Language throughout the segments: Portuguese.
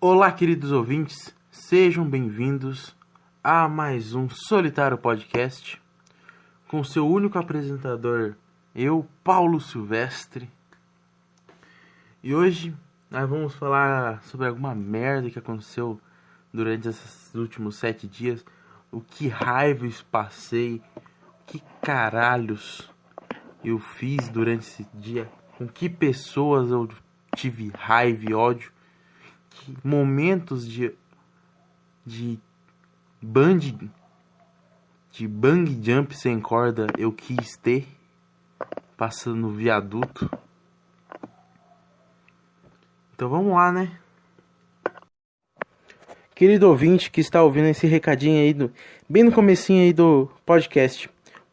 Olá, queridos ouvintes, sejam bem-vindos a mais um Solitário Podcast com seu único apresentador, eu, Paulo Silvestre. E hoje nós vamos falar sobre alguma merda que aconteceu durante esses últimos sete dias. O que raiva eu passei, que caralhos eu fiz durante esse dia, com que pessoas eu tive raiva e ódio, momentos de de band de bang jump sem corda eu quis ter passando no viaduto. Então vamos lá, né? Querido ouvinte que está ouvindo esse recadinho aí do bem no comecinho aí do podcast,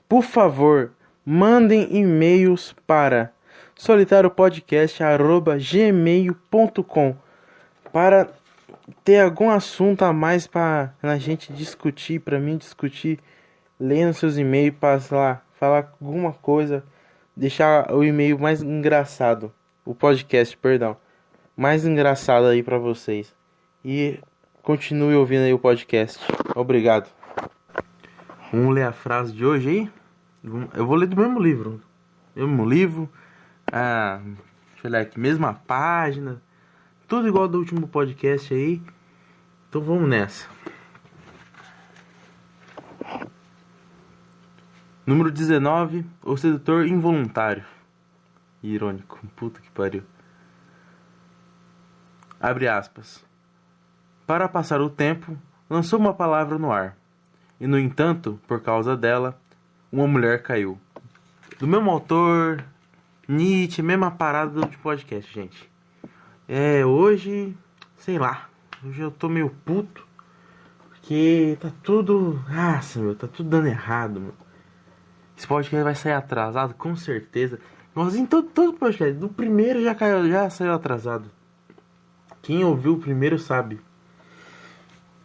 por favor, mandem e-mails para solitariopodcast@gmail.com para ter algum assunto a mais para a gente discutir, para mim discutir, lendo seus e-mails lá, falar alguma coisa, deixar o e-mail mais engraçado, o podcast, perdão, mais engraçado aí para vocês. E continue ouvindo aí o podcast. Obrigado. Vamos ler a frase de hoje aí? Eu vou ler do mesmo livro. Mesmo livro. Ah, deixa eu olhar aqui, mesma página tudo igual do último podcast aí. Então vamos nessa. Número 19, o sedutor involuntário. Irônico, puta que pariu. Abre aspas. Para passar o tempo, lançou uma palavra no ar. E no entanto, por causa dela, uma mulher caiu. Do mesmo autor, Nietzsche, mesma parada do podcast, gente. É, hoje, sei lá, hoje eu tô meio puto, porque tá tudo, nossa, meu, tá tudo dando errado, meu. Esse podcast vai sair atrasado, com certeza. Mas em todo, todo podcast, do primeiro já caiu, já saiu atrasado. Quem ouviu o primeiro sabe.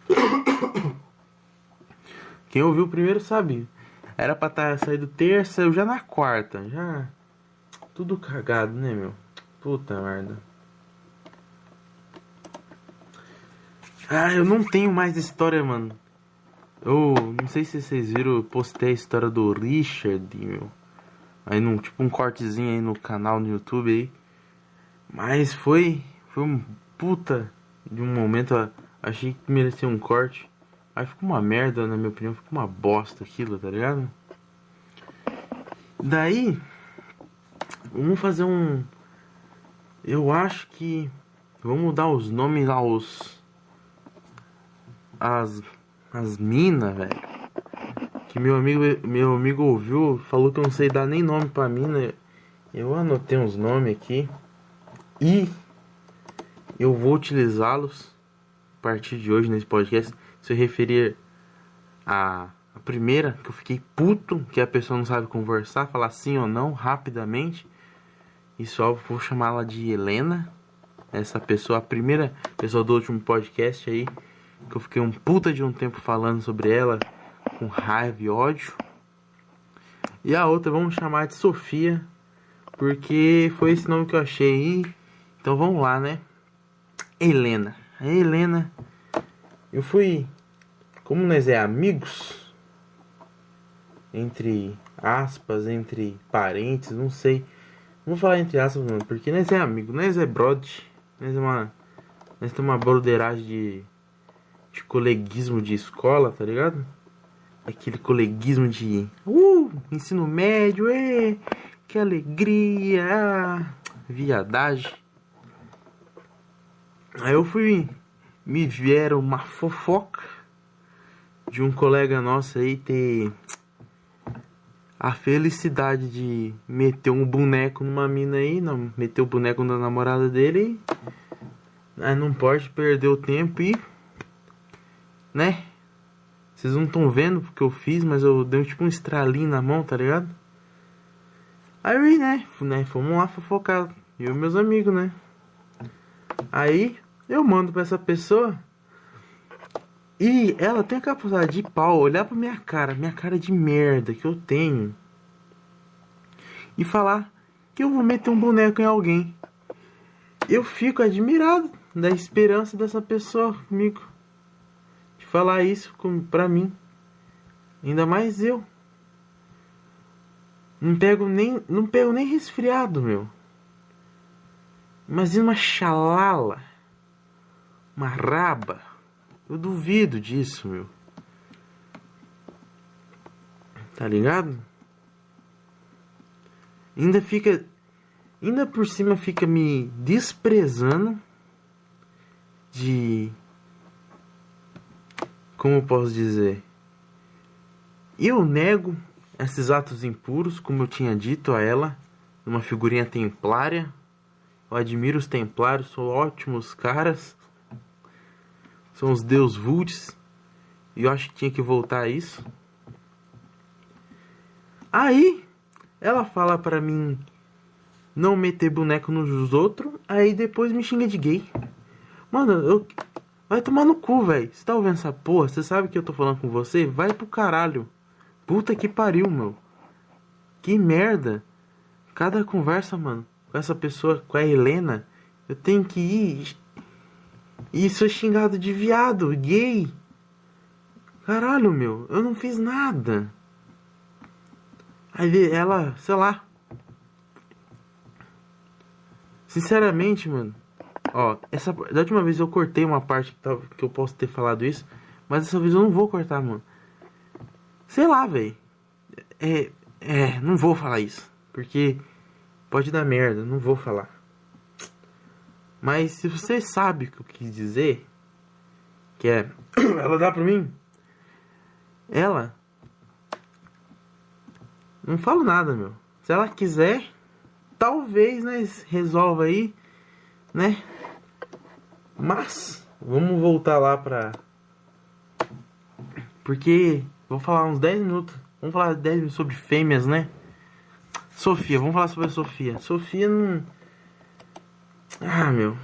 Quem ouviu o primeiro sabe. Era pra estar tá saído terça, eu já na quarta, já tudo cagado, né, meu? Puta merda. Ah, eu não tenho mais história, mano. Eu não sei se vocês viram, eu postei a história do Richard, meu. Aí num, tipo um cortezinho aí no canal no YouTube aí. Mas foi. Foi um puta de um momento. Achei que merecia um corte. Aí ficou uma merda, na minha opinião. Ficou uma bosta aquilo, tá ligado? Daí. Vamos fazer um. Eu acho que. Vamos dar os nomes aos as, as minas, velho. Que meu amigo, meu amigo ouviu, falou que eu não sei dar nem nome pra mina. Eu anotei uns nomes aqui. E eu vou utilizá-los a partir de hoje nesse podcast. Se referir a, a primeira, que eu fiquei puto, que a pessoa não sabe conversar, falar sim ou não rapidamente. E só vou chamá-la de Helena. Essa pessoa, a primeira pessoa do último podcast aí que eu fiquei um puta de um tempo falando sobre ela com raiva e ódio. E a outra vamos chamar de Sofia, porque foi esse nome que eu achei aí. Então vamos lá, né? Helena. A Helena, eu fui, como nós é amigos, entre aspas, entre parentes, não sei. Vou falar entre aspas, porque nós é amigo, nós é brother, nós é uma, nós temos uma broderagem de de coleguismo de escola, tá ligado? Aquele coleguismo de uh, ensino médio, é, que alegria, ah, viadagem. Aí eu fui, me vieram uma fofoca de um colega nosso aí ter a felicidade de meter um boneco numa mina aí, não, meter o boneco na namorada dele. Aí não pode perder o tempo e né? Vocês não estão vendo porque eu fiz, mas eu dei tipo um estralinho na mão, tá ligado? Aí, né, né, fomos lá fofocar, e meus amigos, né? Aí, eu mando pra essa pessoa e ela tem a capacidade de pau olhar pra minha cara, minha cara de merda que eu tenho e falar que eu vou meter um boneco em alguém. eu fico admirado da esperança dessa pessoa comigo. Falar isso pra mim. Ainda mais eu. Não pego nem. Não pego nem resfriado, meu. Imagina uma xalala. Uma raba. Eu duvido disso, meu. Tá ligado? Ainda fica. Ainda por cima fica me desprezando de. Como posso dizer? Eu nego esses atos impuros, como eu tinha dito a ela, numa figurinha templária. Eu admiro os templários, são ótimos caras. São os deus Vults. E eu acho que tinha que voltar a isso. Aí, ela fala pra mim não meter boneco nos outros, aí depois me xinga de gay. Mano, eu. Vai tomar no cu, velho. Você tá ouvindo essa porra? Você sabe que eu tô falando com você? Vai pro caralho. Puta que pariu, meu. Que merda. Cada conversa, mano, com essa pessoa, com a Helena, eu tenho que ir. E sou xingado de viado, gay. Caralho, meu, eu não fiz nada. Aí ela, sei lá. Sinceramente, mano. Ó, essa da última vez eu cortei uma parte que, tava, que eu posso ter falado isso, mas dessa vez eu não vou cortar, mano. Sei lá, velho. É, é, não vou falar isso. Porque pode dar merda, não vou falar. Mas se você sabe o que eu quis dizer, que é. Ela dá pra mim? Ela. Não falo nada, meu. Se ela quiser, talvez, né, resolva aí, né? Mas, vamos voltar lá pra. Porque Vou falar uns 10 minutos. Vamos falar 10 minutos sobre fêmeas, né? Sofia, vamos falar sobre a Sofia. Sofia não. Ah, meu.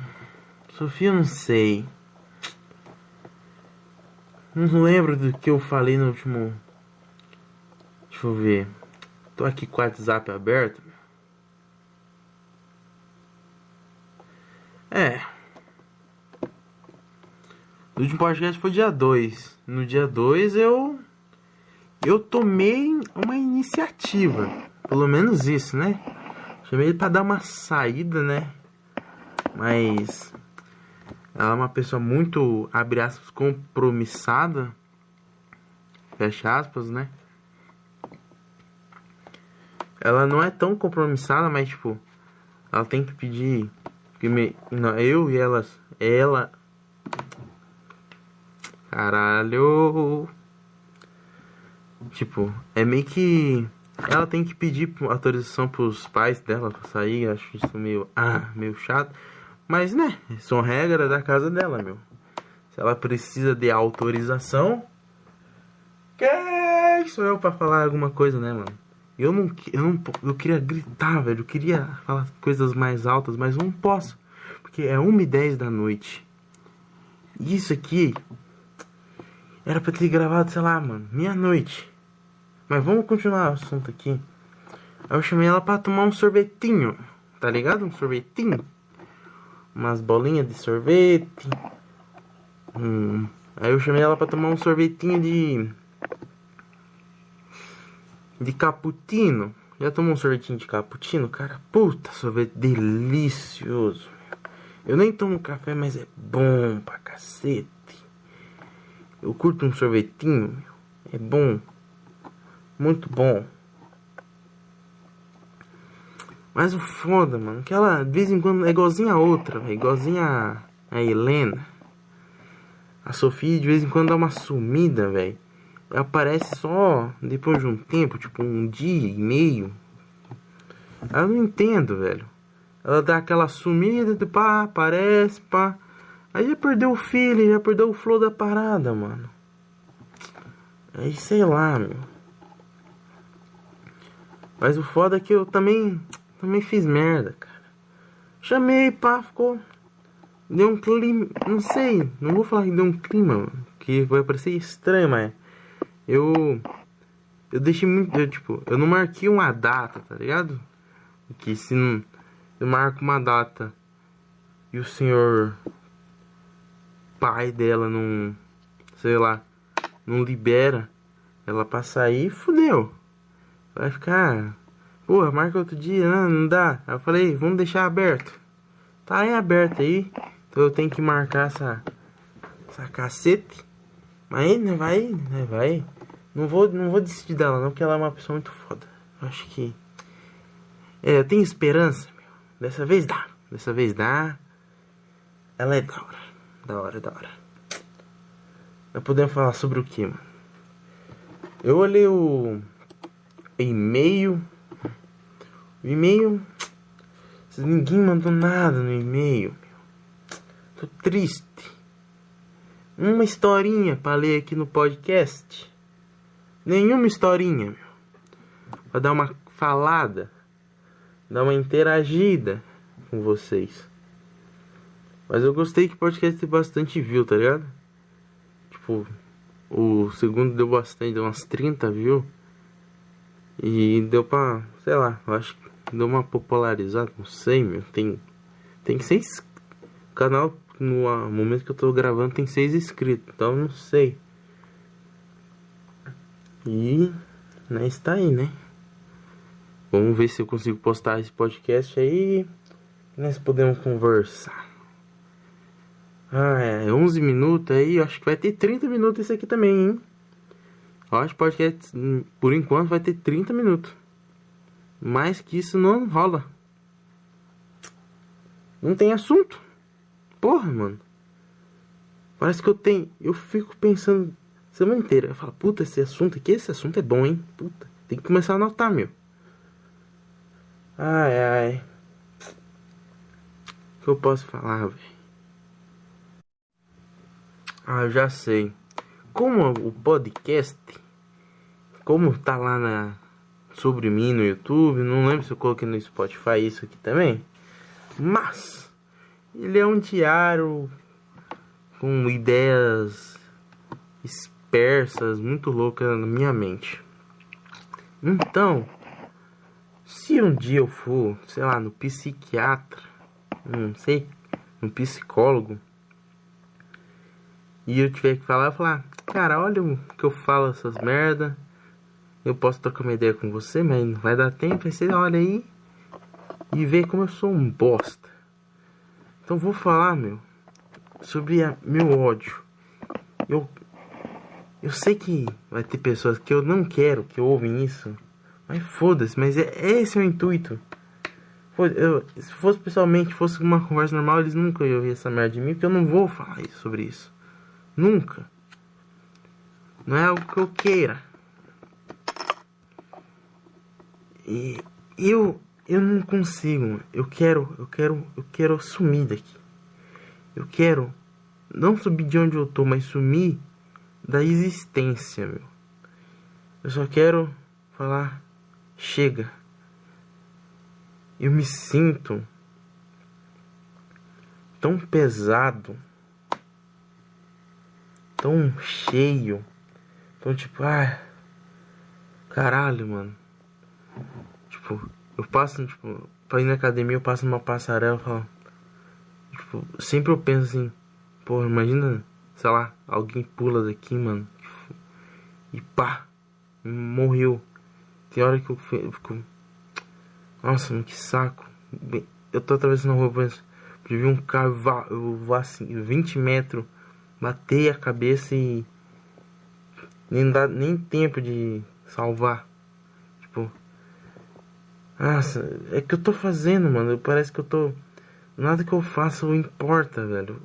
Sofia, não sei. Não lembro do que eu falei no último. Deixa eu ver. Tô aqui com o WhatsApp aberto. É. O último podcast foi dia 2. No dia 2 eu eu tomei uma iniciativa, pelo menos isso, né? Chamei ele para dar uma saída, né? Mas ela é uma pessoa muito, abre aspas, compromissada, fecha aspas, né? Ela não é tão compromissada, mas tipo, ela tem que pedir eu e elas, ela Caralho. Tipo, é meio que. Ela tem que pedir autorização pros pais dela pra sair. Acho isso meio. Ah, meio chato. Mas, né? São regras da casa dela, meu. Se ela precisa de autorização. Quem sou eu pra falar alguma coisa, né, mano? Eu não, eu não. Eu queria gritar, velho. Eu queria falar coisas mais altas, mas não posso. Porque é 1 e 10 da noite. Isso aqui. Era pra ter gravado, sei lá, mano, meia-noite. Mas vamos continuar o assunto aqui. Aí eu chamei ela pra tomar um sorvetinho. Tá ligado? Um sorvetinho. Umas bolinhas de sorvete. Hum. Aí eu chamei ela pra tomar um sorvetinho de. De cappuccino. Já tomou um sorvetinho de cappuccino? Cara, puta, sorvete delicioso. Eu nem tomo café, mas é bom pra cacete. Eu curto um sorvetinho, é bom muito bom. Mas o foda, mano, que ela de vez em quando é igualzinha a outra, véio, igualzinha a, a Helena. A Sofia de vez em quando dá uma sumida, velho. Aparece só depois de um tempo, tipo um dia e meio. Eu não entendo, velho. Ela dá aquela sumida, pá, aparece, pá. Aí já perdeu o feeling, já perdeu o flow da parada, mano. Aí sei lá, meu. Mas o foda é que eu também, também fiz merda, cara. Chamei, pá, ficou. Deu um clima. Não sei, não vou falar que deu um clima, mano, que vai parecer estranho, mas. Eu. Eu deixei muito. Eu, tipo, eu não marquei uma data, tá ligado? Que se não. Eu marco uma data e o senhor pai dela não, sei lá, não libera ela pra sair, fudeu. Vai ficar, porra, marca outro dia, não, não dá. Aí eu falei, vamos deixar aberto. Tá em aberto aí, então eu tenho que marcar essa, essa cacete. Mas não vai, né, vai. Não vou, não vou desistir dela não, porque ela é uma pessoa muito foda. Eu acho que é, eu tenho esperança, meu. Dessa vez dá. Dessa vez dá. Ela é da hora. Da hora, da hora. Nós podemos falar sobre o que, mano? Eu olhei o e-mail. O e-mail. Ninguém mandou nada no e-mail. Tô triste. Uma historinha pra ler aqui no podcast. Nenhuma historinha, meu. Pra dar uma falada. Dar uma interagida com vocês. Mas eu gostei que o podcast tem bastante view, tá ligado? Tipo, o segundo deu bastante, deu umas 30 views. E deu pra, sei lá, eu acho que deu uma popularizada, não sei, meu. Tem, tem seis. O canal, no momento que eu tô gravando, tem seis inscritos, então não sei. E, né, está aí, né? Vamos ver se eu consigo postar esse podcast aí. Nós podemos conversar. Ah, é 11 minutos aí, acho que vai ter 30 minutos esse aqui também, hein? Acho que podcast, por enquanto, vai ter 30 minutos. Mais que isso não rola. Não tem assunto. Porra, mano. Parece que eu tenho. Eu fico pensando semana inteira. Eu falo, puta, esse assunto aqui, esse assunto é bom, hein? Puta, tem que começar a anotar, meu. Ai, ai. O que eu posso falar, velho? Ah, eu já sei. Como o podcast, como tá lá na sobre mim no YouTube, não lembro se eu coloquei no Spotify isso aqui também, mas ele é um diário com ideias dispersas, muito loucas na minha mente. Então, se um dia eu for, sei lá, no psiquiatra, não sei, no psicólogo, e eu tiver que falar, eu falar, cara, olha o que eu falo essas merda. Eu posso trocar uma ideia com você, mas não vai dar tempo. Aí você olha aí e vê como eu sou um bosta. Então vou falar, meu, sobre a, meu ódio. Eu, eu sei que vai ter pessoas que eu não quero que ouvem isso. Mas foda-se, mas é, esse é o intuito. Eu, se fosse pessoalmente, fosse uma conversa normal, eles nunca iam ouvir essa merda de mim, porque eu não vou falar sobre isso. Nunca. Não é algo que eu queira. E eu eu não consigo. Eu quero, eu quero, eu quero sumir daqui. Eu quero não subir de onde eu tô, mas sumir da existência, meu. Eu só quero falar chega. Eu me sinto tão pesado tão cheio. Então, tipo, ah, caralho, mano. Tipo, eu passo, tipo, pra ir na academia, eu passo numa passarela e falo. Tipo, sempre eu penso assim, porra, imagina, sei lá, alguém pula daqui, mano. E pá, morreu. Tem hora que eu fico. Nossa, mano, que saco. Eu tô atravessando a rua, eu penso, eu vi um carro voar assim, 20 metros Matei a cabeça e nem dá nem tempo de salvar. Tipo, nossa, é que eu tô fazendo, mano. Parece que eu tô nada que eu faço importa, velho.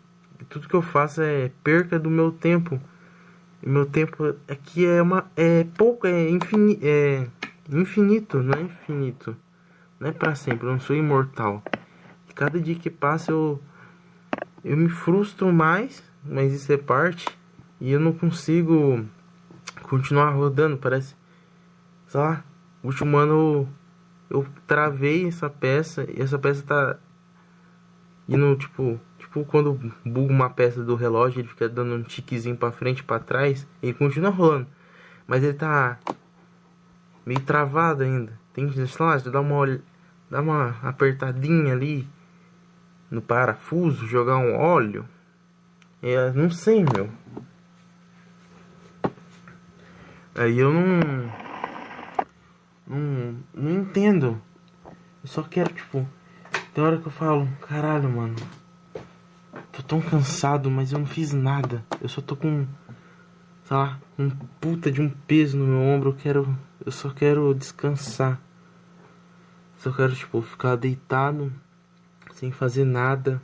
Tudo que eu faço é perca do meu tempo. E meu tempo aqui é uma é pouco, é, infini, é infinito, não é infinito. Não é para sempre, eu não sou imortal. Cada dia que passa eu eu me frustro mais mas isso é parte e eu não consigo continuar rodando, parece. Sei lá, último ano eu, eu travei essa peça e essa peça tá indo tipo, tipo quando buga uma peça do relógio, ele fica dando um tiquezinho para frente, para trás, ele continua rolando, mas ele tá meio travado ainda. Tem que, sei lá, dar uma dar uma apertadinha ali no parafuso, jogar um óleo. É, não sei, meu. Aí eu não. Não, não entendo. Eu só quero, tipo. Tem hora que eu falo, caralho, mano. Tô tão cansado, mas eu não fiz nada. Eu só tô com. Sei lá, um puta de um peso no meu ombro. Eu quero. Eu só quero descansar. Só quero, tipo, ficar deitado, sem fazer nada.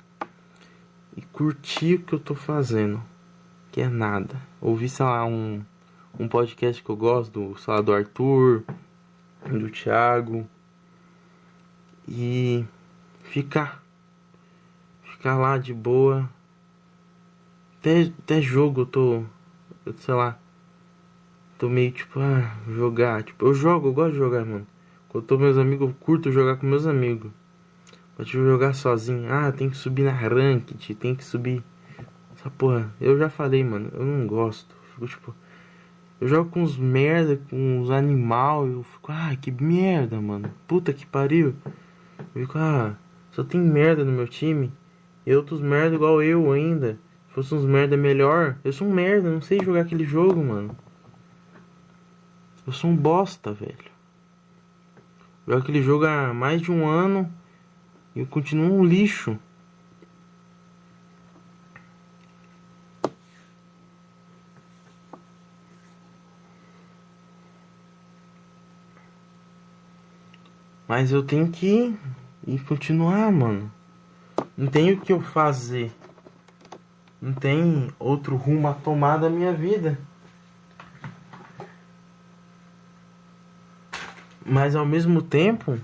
E curtir o que eu tô fazendo. Que é nada. Ouvir, sei lá, um um podcast que eu gosto, do, sei lá, do Arthur, do Thiago. E ficar. Ficar lá de boa. Até, até jogo eu tô. Sei lá. Tô meio tipo, ah, jogar. Tipo, eu jogo, eu gosto de jogar, mano. Quando eu tô com meus amigos, eu curto jogar com meus amigos. Pode jogar sozinho. Ah, tem que subir na ranked, tem que subir. Essa porra, eu já falei, mano, eu não gosto. Fico tipo. Eu jogo com uns merda, com uns animal, eu fico, ah, que merda, mano. Puta que pariu. Eu fico, ah, só tem merda no meu time. E outros merda igual eu ainda. Se fosse uns merda melhor, eu sou um merda, não sei jogar aquele jogo, mano. Eu sou um bosta, velho. Jogo aquele jogo há mais de um ano eu continuo um lixo. Mas eu tenho que ir continuar, mano. Não tem o que eu fazer. Não tem outro rumo a tomar da minha vida. Mas ao mesmo tempo,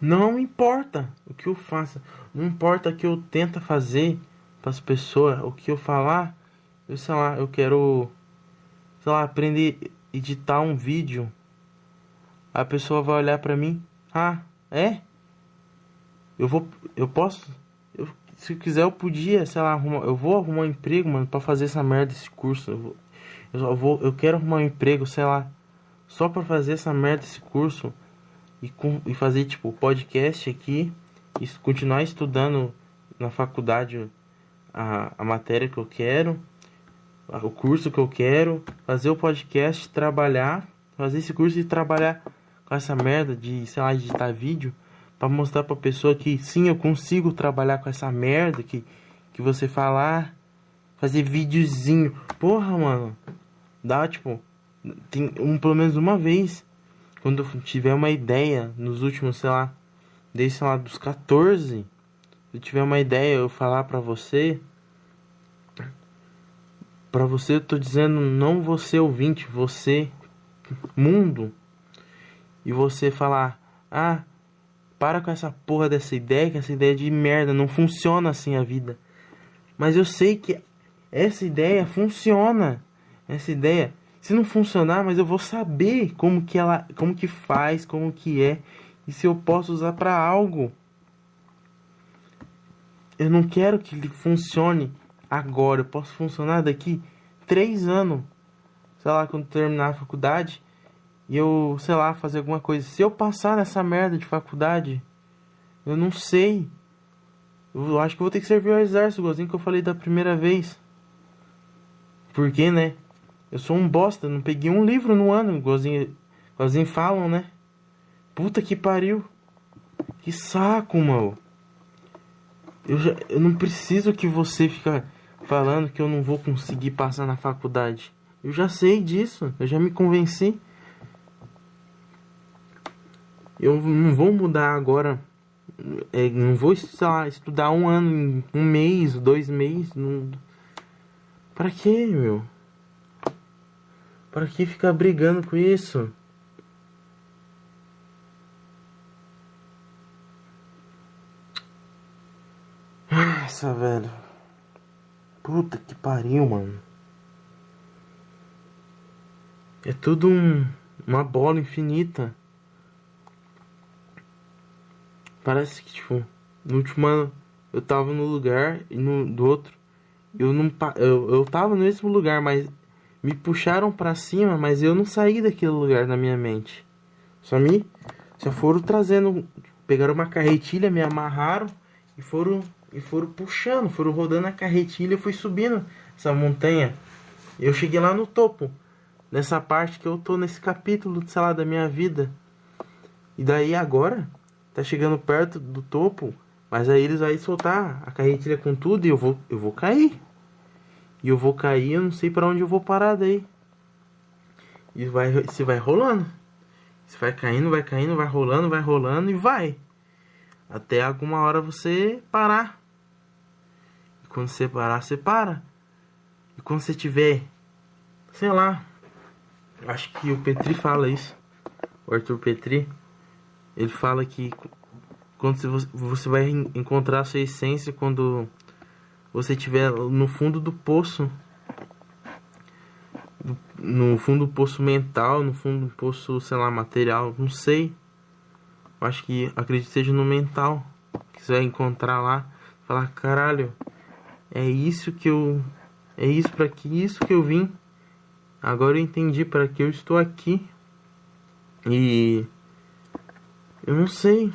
não importa o que eu faça. Não importa o que eu tenta fazer para as pessoas, o que eu falar. Eu sei lá, eu quero, sei lá, aprender a editar um vídeo a pessoa vai olhar para mim, ah, é? Eu vou, eu posso, eu, se eu quiser eu podia, sei lá, arrumar, eu vou arrumar um emprego, mano, para fazer essa merda esse curso. Eu vou, eu vou, eu quero arrumar um emprego, sei lá, só para fazer essa merda esse curso e, com, e fazer tipo podcast aqui e continuar estudando na faculdade a, a matéria que eu quero, o curso que eu quero, fazer o podcast, trabalhar, fazer esse curso e trabalhar com essa merda de, sei lá, editar vídeo para mostrar pra pessoa que sim, eu consigo trabalhar com essa merda que, que você falar, fazer videozinho. Porra, mano. Dá tipo, tem um pelo menos uma vez quando tiver uma ideia nos últimos, sei lá, desde sei lá dos 14, se eu tiver uma ideia, eu falar pra você, para você eu tô dizendo não você ouvinte, você mundo e você falar: "Ah, para com essa porra dessa ideia, que essa ideia de merda não funciona assim a vida". Mas eu sei que essa ideia funciona. Essa ideia, se não funcionar, mas eu vou saber como que ela, como que faz, como que é e se eu posso usar para algo. Eu não quero que ele funcione agora. Eu posso funcionar daqui três anos. Sei lá, quando terminar a faculdade, e eu, sei lá, fazer alguma coisa. Se eu passar nessa merda de faculdade, eu não sei. Eu acho que vou ter que servir ao exército, igualzinho que eu falei da primeira vez. Porque, né? Eu sou um bosta, não peguei um livro no ano, igualzinho, igualzinho falam, né? Puta que pariu. Que saco, mano. Eu, já, eu não preciso que você fique falando que eu não vou conseguir passar na faculdade. Eu já sei disso, eu já me convenci. Eu não vou mudar agora. É, não vou lá, estudar um ano, um mês, dois meses. Não... Pra quê, meu? Pra que ficar brigando com isso? Nossa, velho. Puta que pariu, mano. É tudo um, uma bola infinita. Parece que, tipo, no último ano eu tava no lugar e no do outro eu não eu, eu tava no mesmo lugar, mas me puxaram para cima, mas eu não saí daquele lugar na minha mente. Só me só foram trazendo, pegaram uma carretilha, me amarraram e foram e foram puxando, foram rodando a carretilha e fui subindo essa montanha. Eu cheguei lá no topo, nessa parte que eu tô nesse capítulo, sei lá, da minha vida. E daí agora, tá chegando perto do topo, mas aí eles vão soltar a carretilha com tudo e eu vou, eu vou cair. E eu vou cair, eu não sei para onde eu vou parar daí. E vai, se vai rolando. Se vai caindo, vai caindo, vai rolando, vai rolando e vai. Até alguma hora você parar. E quando você parar, você para. E quando você tiver, sei lá, acho que o Petri fala isso. O Arthur Petri. Ele fala que quando você vai encontrar a sua essência quando você estiver no fundo do poço no fundo do poço mental, no fundo do poço, sei lá, material, não sei. Acho que acredito que seja no mental. Que você vai encontrar lá, falar, caralho, é isso que eu é isso para que isso que eu vim. Agora eu entendi para que eu estou aqui. E eu não sei.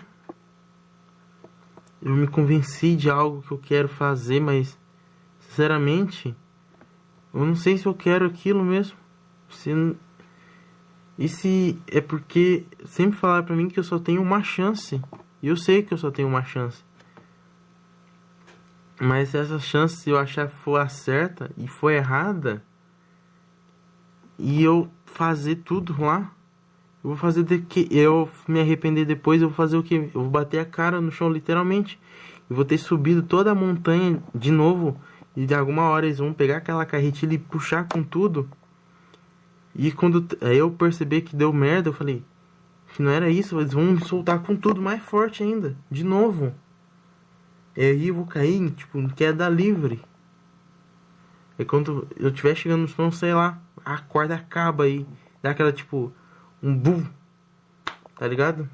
Eu me convenci de algo que eu quero fazer, mas sinceramente, eu não sei se eu quero aquilo mesmo. Se e se é porque sempre falaram para mim que eu só tenho uma chance. E eu sei que eu só tenho uma chance. Mas se essa chance eu achar for a certa e for errada, e eu fazer tudo lá, eu vou fazer de que eu me arrepender depois, eu vou fazer o que? Eu vou bater a cara no chão literalmente. Eu vou ter subido toda a montanha de novo e de alguma hora eles vão pegar aquela carretilha e puxar com tudo. E quando eu perceber que deu merda, eu falei que não era isso, eles vão me soltar com tudo mais forte ainda, de novo. E aí eu vou cair, tipo, em queda livre. E quando eu estiver chegando no chão, sei lá, a corda acaba aí. Dá aquela tipo, um boom. Tá ligado?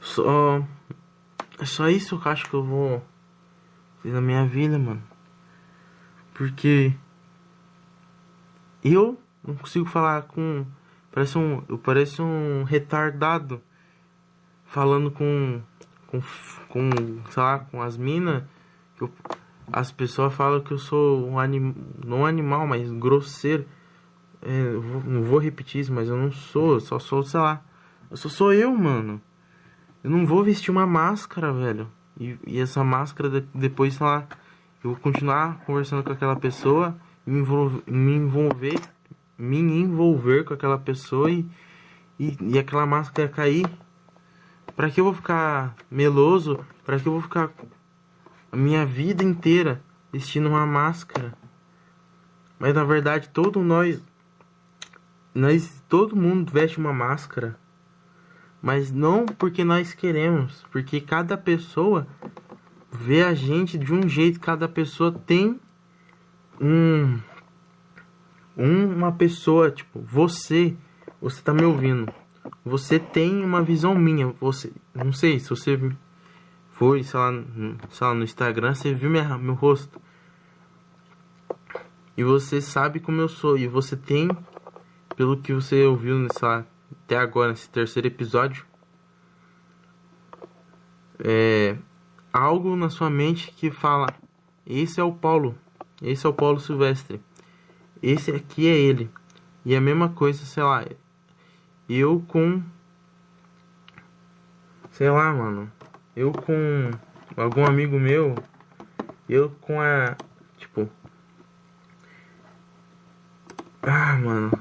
Só. É só isso que eu acho que eu vou fazer na minha vida, mano. Porque. Eu não consigo falar com. Parece um. Eu pareço um retardado. Falando com. Com. com sei lá, com as minas. As pessoas falam que eu sou um animal. Não animal, mas grosseiro. É, não vou repetir isso, mas eu não sou. Eu só sou, sei lá. Eu só sou eu, mano. Eu não vou vestir uma máscara, velho. E, e essa máscara de, depois, sei lá, eu vou continuar conversando com aquela pessoa, me envolver, me envolver, me envolver com aquela pessoa e, e, e aquela máscara cair. Pra que eu vou ficar meloso? Pra que eu vou ficar a minha vida inteira vestindo uma máscara? Mas na verdade, todo nós, nós todo mundo veste uma máscara mas não porque nós queremos, porque cada pessoa vê a gente de um jeito, cada pessoa tem um uma pessoa, tipo, você, você tá me ouvindo. Você tem uma visão minha, você, não sei, se você foi, sei lá, sei lá no Instagram, você viu minha, meu rosto. E você sabe como eu sou e você tem pelo que você ouviu, lá, até agora, nesse terceiro episódio, é algo na sua mente que fala: esse é o Paulo, esse é o Paulo Silvestre, esse aqui é ele. E a mesma coisa, sei lá, eu com. Sei lá, mano. Eu com algum amigo meu, eu com a. Tipo. Ah, mano.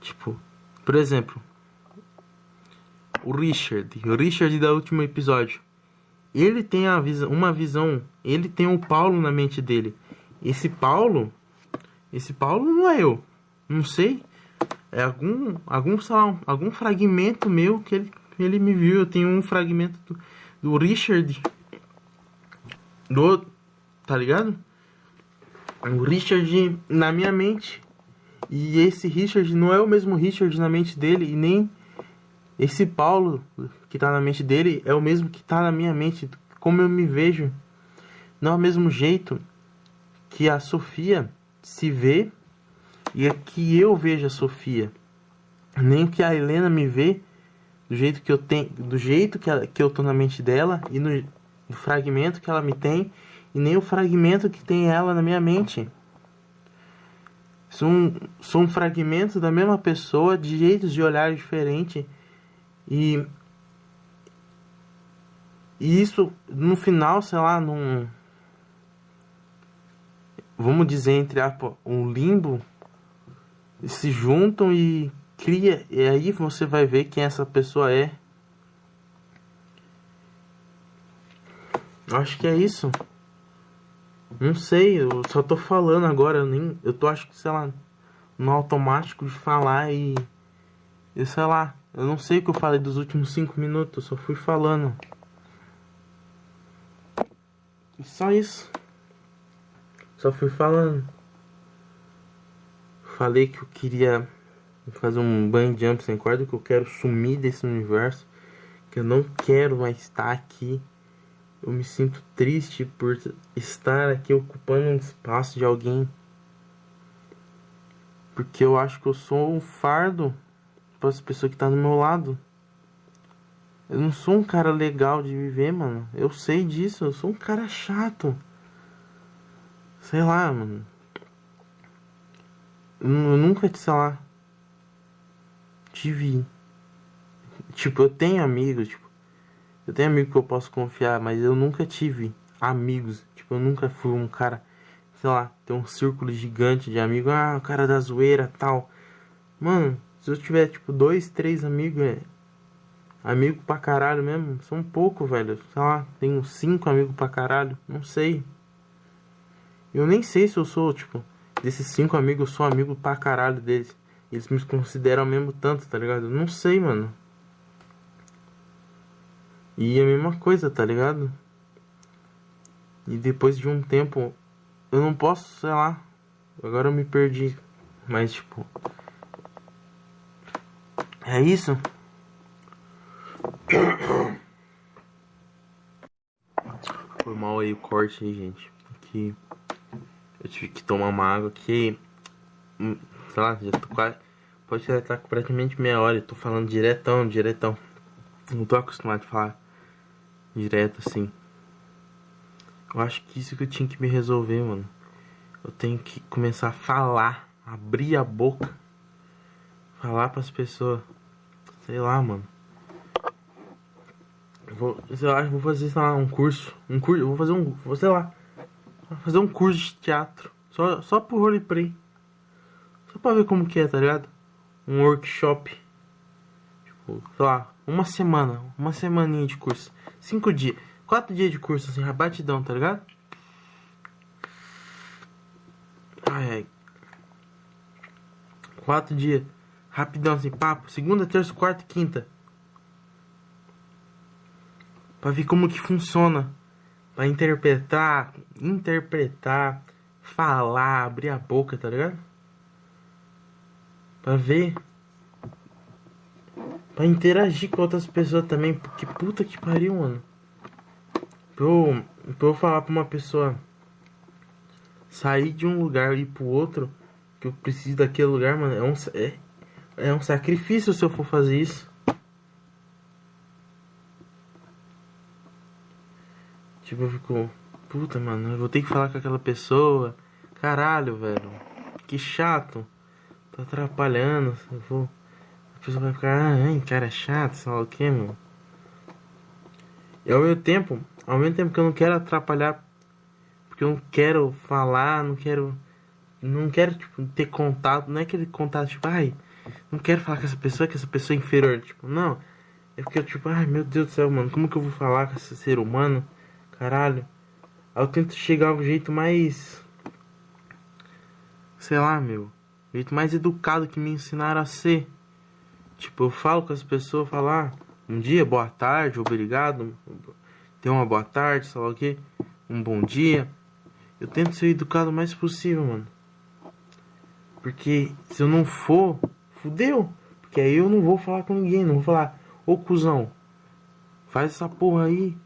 Tipo, por exemplo, o Richard, o Richard da último episódio. Ele tem a visão, uma visão, ele tem o Paulo na mente dele. Esse Paulo, esse Paulo não é eu. Não sei. É algum algum lá, algum fragmento meu que ele, ele me viu. Eu tenho um fragmento do, do Richard do tá ligado? O Richard na minha mente E esse Richard não é o mesmo Richard na mente dele e nem esse Paulo que tá na mente dele é o mesmo que tá na minha mente, como eu me vejo. Não é o mesmo jeito que a Sofia se vê e é que eu vejo a Sofia. Nem que a Helena me vê do jeito que eu tenho, do jeito que, ela, que eu tô na mente dela e no, no fragmento que ela me tem e nem o fragmento que tem ela na minha mente. São, são fragmentos da mesma pessoa, de jeitos de olhar diferente. E, e isso, no final, sei lá, num. Vamos dizer, entre aspas, um limbo, se juntam e cria. E aí você vai ver quem essa pessoa é. Acho que é isso. Não sei, eu só tô falando agora, eu nem. Eu tô acho que, sei lá, no automático de falar e. E sei lá, eu não sei o que eu falei dos últimos cinco minutos, eu só fui falando. E só isso. Só fui falando. Falei que eu queria fazer um banho jump sem corda, que eu quero sumir desse universo. Que eu não quero mais estar aqui eu me sinto triste por estar aqui ocupando um espaço de alguém. Porque eu acho que eu sou um fardo para as pessoas que tá do meu lado. Eu não sou um cara legal de viver, mano. Eu sei disso. Eu sou um cara chato. Sei lá, mano. Eu, eu nunca, sei lá. Tive. Tipo, eu tenho amigos, tipo, eu tenho amigo que eu posso confiar, mas eu nunca tive amigos. Tipo, eu nunca fui um cara, sei lá, ter um círculo gigante de amigos. Ah, o cara da zoeira tal. Mano, se eu tiver, tipo, dois, três amigos, é. Amigo pra caralho mesmo, são pouco, velho. Sei lá, tenho cinco amigos pra caralho, não sei. Eu nem sei se eu sou, tipo, desses cinco amigos, eu sou amigo pra caralho deles. Eles me consideram mesmo tanto, tá ligado? Não sei, mano. E a mesma coisa, tá ligado? E depois de um tempo, eu não posso, sei lá. Agora eu me perdi. Mas, tipo. É isso? Foi mal aí o corte aí, gente. Porque eu tive que tomar uma água que. Hum, sei lá, já tô quase. Pode estar praticamente meia hora. Eu tô falando diretão, diretão. Não tô acostumado a falar direto assim. Eu acho que isso que eu tinha que me resolver, mano. Eu tenho que começar a falar, abrir a boca, falar para as pessoas. Sei lá, mano. Vou, sei lá, vou fazer, sei lá, um curso, um curso, vou fazer um, vou, sei lá, vou fazer um curso de teatro, só só pro roleplay. Só para ver como que é, tá ligado? Um workshop. Tipo, sei lá, uma semana, uma semaninha de curso. Cinco dias. Quatro dias de curso, assim, rabatidão, tá ligado? Ai, ai. Quatro dias. Rapidão, assim, papo. Segunda, terça, quarta quinta. Pra ver como que funciona. Pra interpretar, interpretar, falar, abrir a boca, tá ligado? Pra ver Pra interagir com outras pessoas também. Porque puta que pariu, mano. Pra eu, pra eu falar pra uma pessoa sair de um lugar e ir pro outro, que eu preciso daquele lugar, mano, é um, é, é um sacrifício se eu for fazer isso. Tipo, eu fico, puta, mano, eu vou ter que falar com aquela pessoa. Caralho, velho. Que chato. Tá atrapalhando. Eu vou pessoa vai ficar, ai, cara chato, sei lá o que, meu. E ao mesmo tempo, ao mesmo tempo que eu não quero atrapalhar, porque eu não quero falar, não quero. Não quero, tipo, ter contato, não é aquele contato, tipo, ai, não quero falar com essa pessoa, que essa pessoa é inferior, tipo, não. É porque eu, tipo, ai, meu Deus do céu, mano, como que eu vou falar com esse ser humano? Caralho. Aí eu tento chegar ao jeito mais. Sei lá, meu. Jeito mais educado que me ensinaram a ser. Tipo, eu falo com as pessoas, falar ah, um dia, boa tarde, obrigado, tenha uma boa tarde, sei lá o que, um bom dia. Eu tento ser educado o mais possível, mano. Porque se eu não for, fudeu. Porque aí eu não vou falar com ninguém, não vou falar, ô cuzão, faz essa porra aí,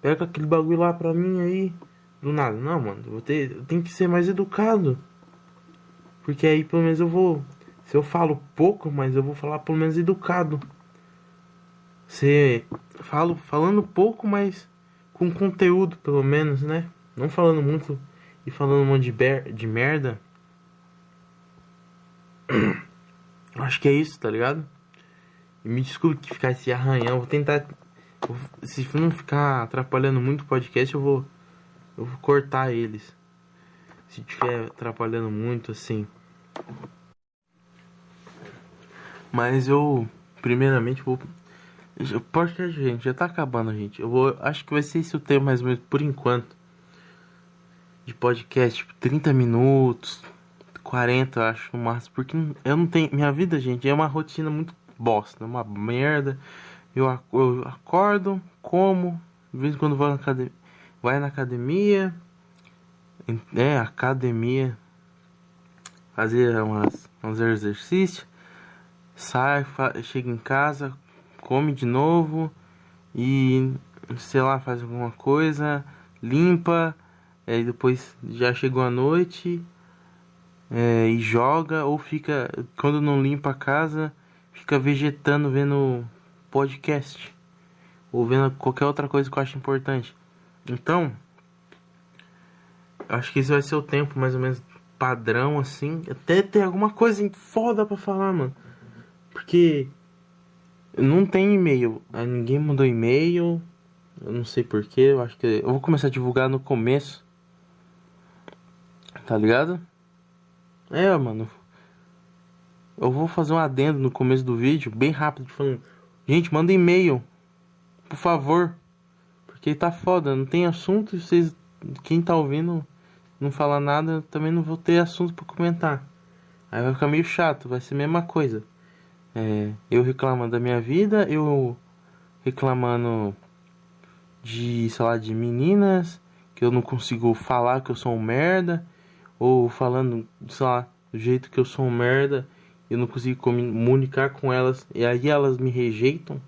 pega aquele bagulho lá pra mim aí. Do nada, não, mano, eu vou ter, eu tenho que ser mais educado. Porque aí pelo menos eu vou. Se eu falo pouco, mas eu vou falar pelo menos educado. Você falo falando pouco, mas com conteúdo pelo menos, né? Não falando muito e falando um monte de, ber de merda. Acho que é isso, tá ligado? E me desculpe que ficar esse arranhão. Vou tentar. Se não ficar atrapalhando muito o podcast, eu vou. Eu vou cortar eles. Se estiver atrapalhando muito, assim. Mas eu. Primeiramente vou. O podcast, gente, já tá acabando, gente. Eu vou. Acho que vai ser esse o tema mais ou menos por enquanto. De podcast, tipo, 30 minutos 40, eu acho, no máximo. Porque eu não tenho. Minha vida, gente, é uma rotina muito bosta, uma merda. Eu, eu acordo, como, de vez em quando vou na academia. Vai na academia. É, academia. Fazer umas, uns exercícios. Sai, chega em casa, come de novo. E sei lá, faz alguma coisa, limpa. Aí depois já chegou a noite é, e joga ou fica quando não limpa a casa fica vegetando vendo podcast. Ou vendo qualquer outra coisa que eu acho importante. Então acho que esse vai ser o tempo mais ou menos padrão assim. Até ter alguma coisa foda para falar mano. Porque não tem e-mail. Ninguém mandou e-mail. Eu não sei porquê. Eu acho que eu vou começar a divulgar no começo. Tá ligado é, mano. Eu vou fazer um adendo no começo do vídeo, bem rápido, falando: Gente, manda e-mail, por favor. Porque tá foda, não tem assunto e vocês. Quem tá ouvindo não fala nada, também não vou ter assunto para comentar. Aí vai ficar meio chato, vai ser a mesma coisa. É, eu reclamando da minha vida, eu reclamando de, sei lá, de meninas, que eu não consigo falar que eu sou um merda ou falando, sei lá, do jeito que eu sou um merda, eu não consigo comunicar com elas e aí elas me rejeitam.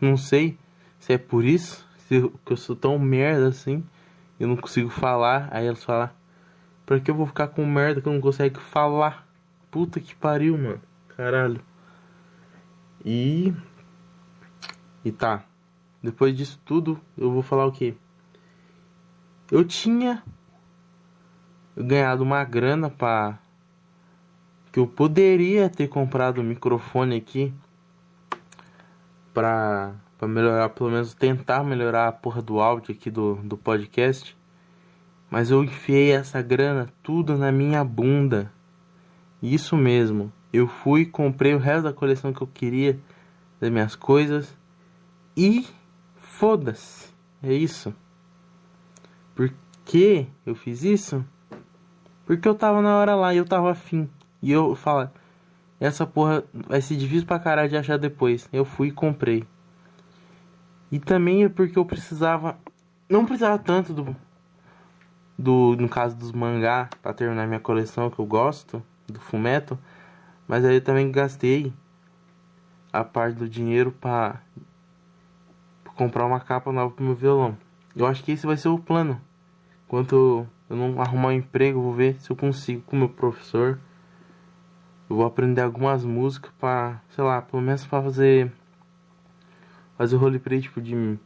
Não sei se é por isso se eu, que eu sou tão merda assim, eu não consigo falar, aí elas falam: "Por que eu vou ficar com merda que eu não consigo falar?" Puta que pariu, mano. Caralho. E e tá. Depois disso tudo, eu vou falar o quê? Eu tinha ganhado uma grana para que eu poderia ter comprado um microfone aqui para para melhorar, pelo menos tentar melhorar a porra do áudio aqui do, do podcast. Mas eu enfiei essa grana tudo na minha bunda. Isso mesmo. Eu fui, comprei o resto da coleção que eu queria das minhas coisas e foda-se. É isso. Por que eu fiz isso? Porque eu tava na hora lá e eu tava afim. E eu falo, essa porra vai ser difícil pra caralho de achar depois. Eu fui e comprei. E também é porque eu precisava. Não precisava tanto do. do no caso dos mangá, pra terminar minha coleção que eu gosto, do Fumeto. Mas aí eu também gastei a parte do dinheiro pra, pra comprar uma capa nova pro meu violão. Eu acho que esse vai ser o plano. Enquanto eu não arrumar um emprego, vou ver se eu consigo com o meu professor. Eu vou aprender algumas músicas para, sei lá, pelo menos para fazer fazer roleplay tipo de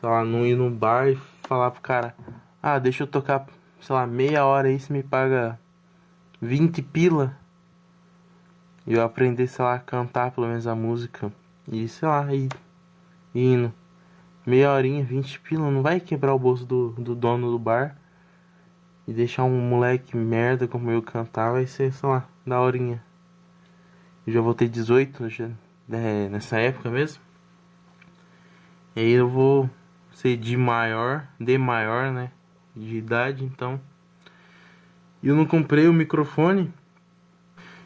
sei lá, não ir num bar e falar pro cara: "Ah, deixa eu tocar, sei lá, meia hora aí, você me paga 20 pila". E eu aprender, sei lá, a cantar pelo menos a música. E sei lá, e. Meia horinha, 20 pila, não vai quebrar o bolso do, do dono do bar e deixar um moleque merda como eu cantar vai ser, sei lá, da horinha. Eu já vou ter 18 já, é, nessa época mesmo. E aí eu vou ser de maior, de maior, né? De idade, então. Eu não comprei o microfone.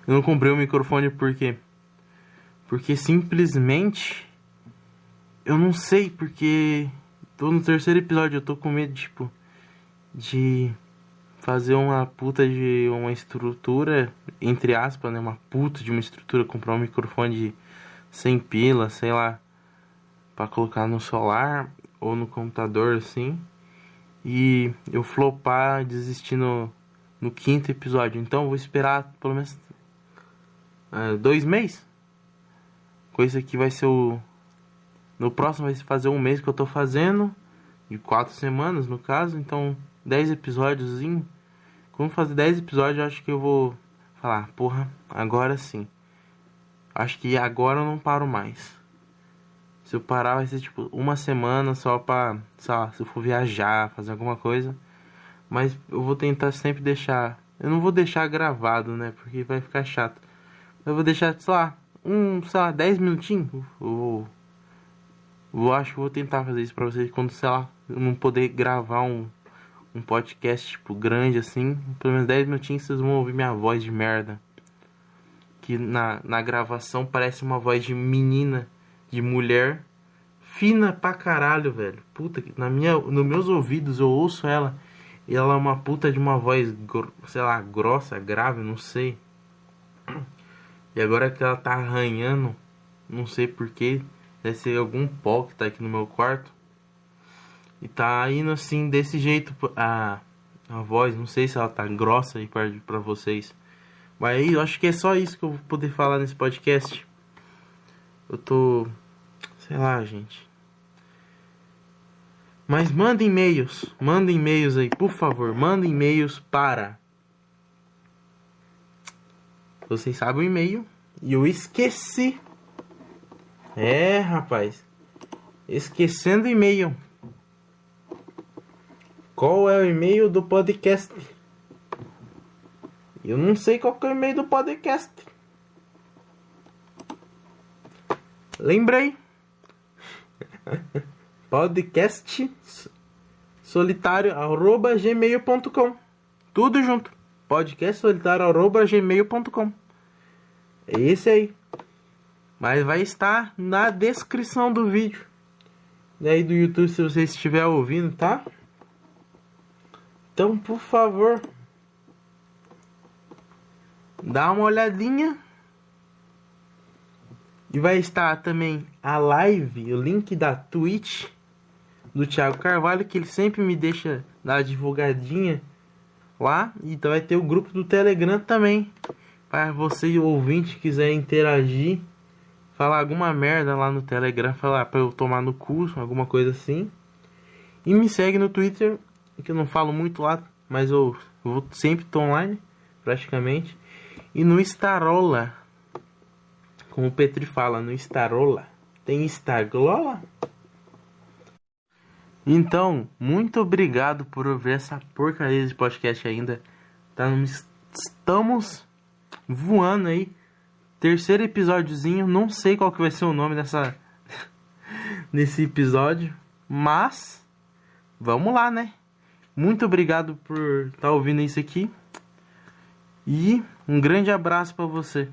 Eu não comprei o microfone porque porque simplesmente eu não sei porque tô no terceiro episódio, eu tô com medo tipo de fazer uma puta de uma estrutura, entre aspas, né? Uma puta de uma estrutura, comprar um microfone de 100 pila, sei lá, para colocar no celular ou no computador assim. E eu flopar desistir no, no quinto episódio. Então vou esperar pelo menos uh, dois meses. Coisa que vai ser o. No próximo vai fazer um mês que eu tô fazendo. De quatro semanas no caso. Então, dez episódios. Quando fazer dez episódios, eu acho que eu vou falar, porra, agora sim. Acho que agora eu não paro mais. Se eu parar, vai ser tipo uma semana só pra, sei lá, se eu for viajar, fazer alguma coisa. Mas eu vou tentar sempre deixar. Eu não vou deixar gravado, né? Porque vai ficar chato. Eu vou deixar, sei lá, um, sei lá, 10 minutinhos. Eu, eu acho que vou tentar fazer isso pra vocês quando, sei lá, eu não poder gravar um, um podcast, tipo, grande assim. Pelo menos 10 minutinhos vocês vão ouvir minha voz de merda. Que na, na gravação parece uma voz de menina de mulher fina pra caralho, velho. Puta, na minha, nos meus ouvidos eu ouço ela e ela é uma puta de uma voz, sei lá, grossa, grave, não sei. E agora que ela tá arranhando, não sei porquê, deve ser algum pó que tá aqui no meu quarto. E tá indo assim, desse jeito a, a voz, não sei se ela tá grossa aí pra vocês. Mas eu acho que é só isso que eu vou poder falar nesse podcast. Eu tô. Sei lá, gente. Mas manda e-mails. Manda e-mails aí, por favor. Manda e-mails para. Vocês sabem o e-mail. E eu esqueci. É, rapaz. Esquecendo e-mail. Qual é o e-mail do podcast? Eu não sei qual é o e-mail do podcast. Lembrei. podcast solitário arroba gmail.com tudo junto podcast solitário arroba gmail.com é esse aí mas vai estar na descrição do vídeo e aí do YouTube se você estiver ouvindo tá então por favor dá uma olhadinha e vai estar também a live, o link da Twitch do Thiago Carvalho, que ele sempre me deixa dar divulgadinha lá. E então vai ter o grupo do Telegram também. Para você, ouvinte, quiser interagir, falar alguma merda lá no Telegram, falar para eu tomar no curso, alguma coisa assim. E me segue no Twitter, que eu não falo muito lá, mas eu, eu vou sempre tô online, praticamente. E no Starola, como o Petri fala no Starola. Tem Starglola? Então, muito obrigado por ouvir essa porcaria de podcast ainda. Tá, estamos voando aí. Terceiro episódiozinho. Não sei qual que vai ser o nome dessa nesse episódio, mas vamos lá, né? Muito obrigado por estar tá ouvindo isso aqui. E um grande abraço para você.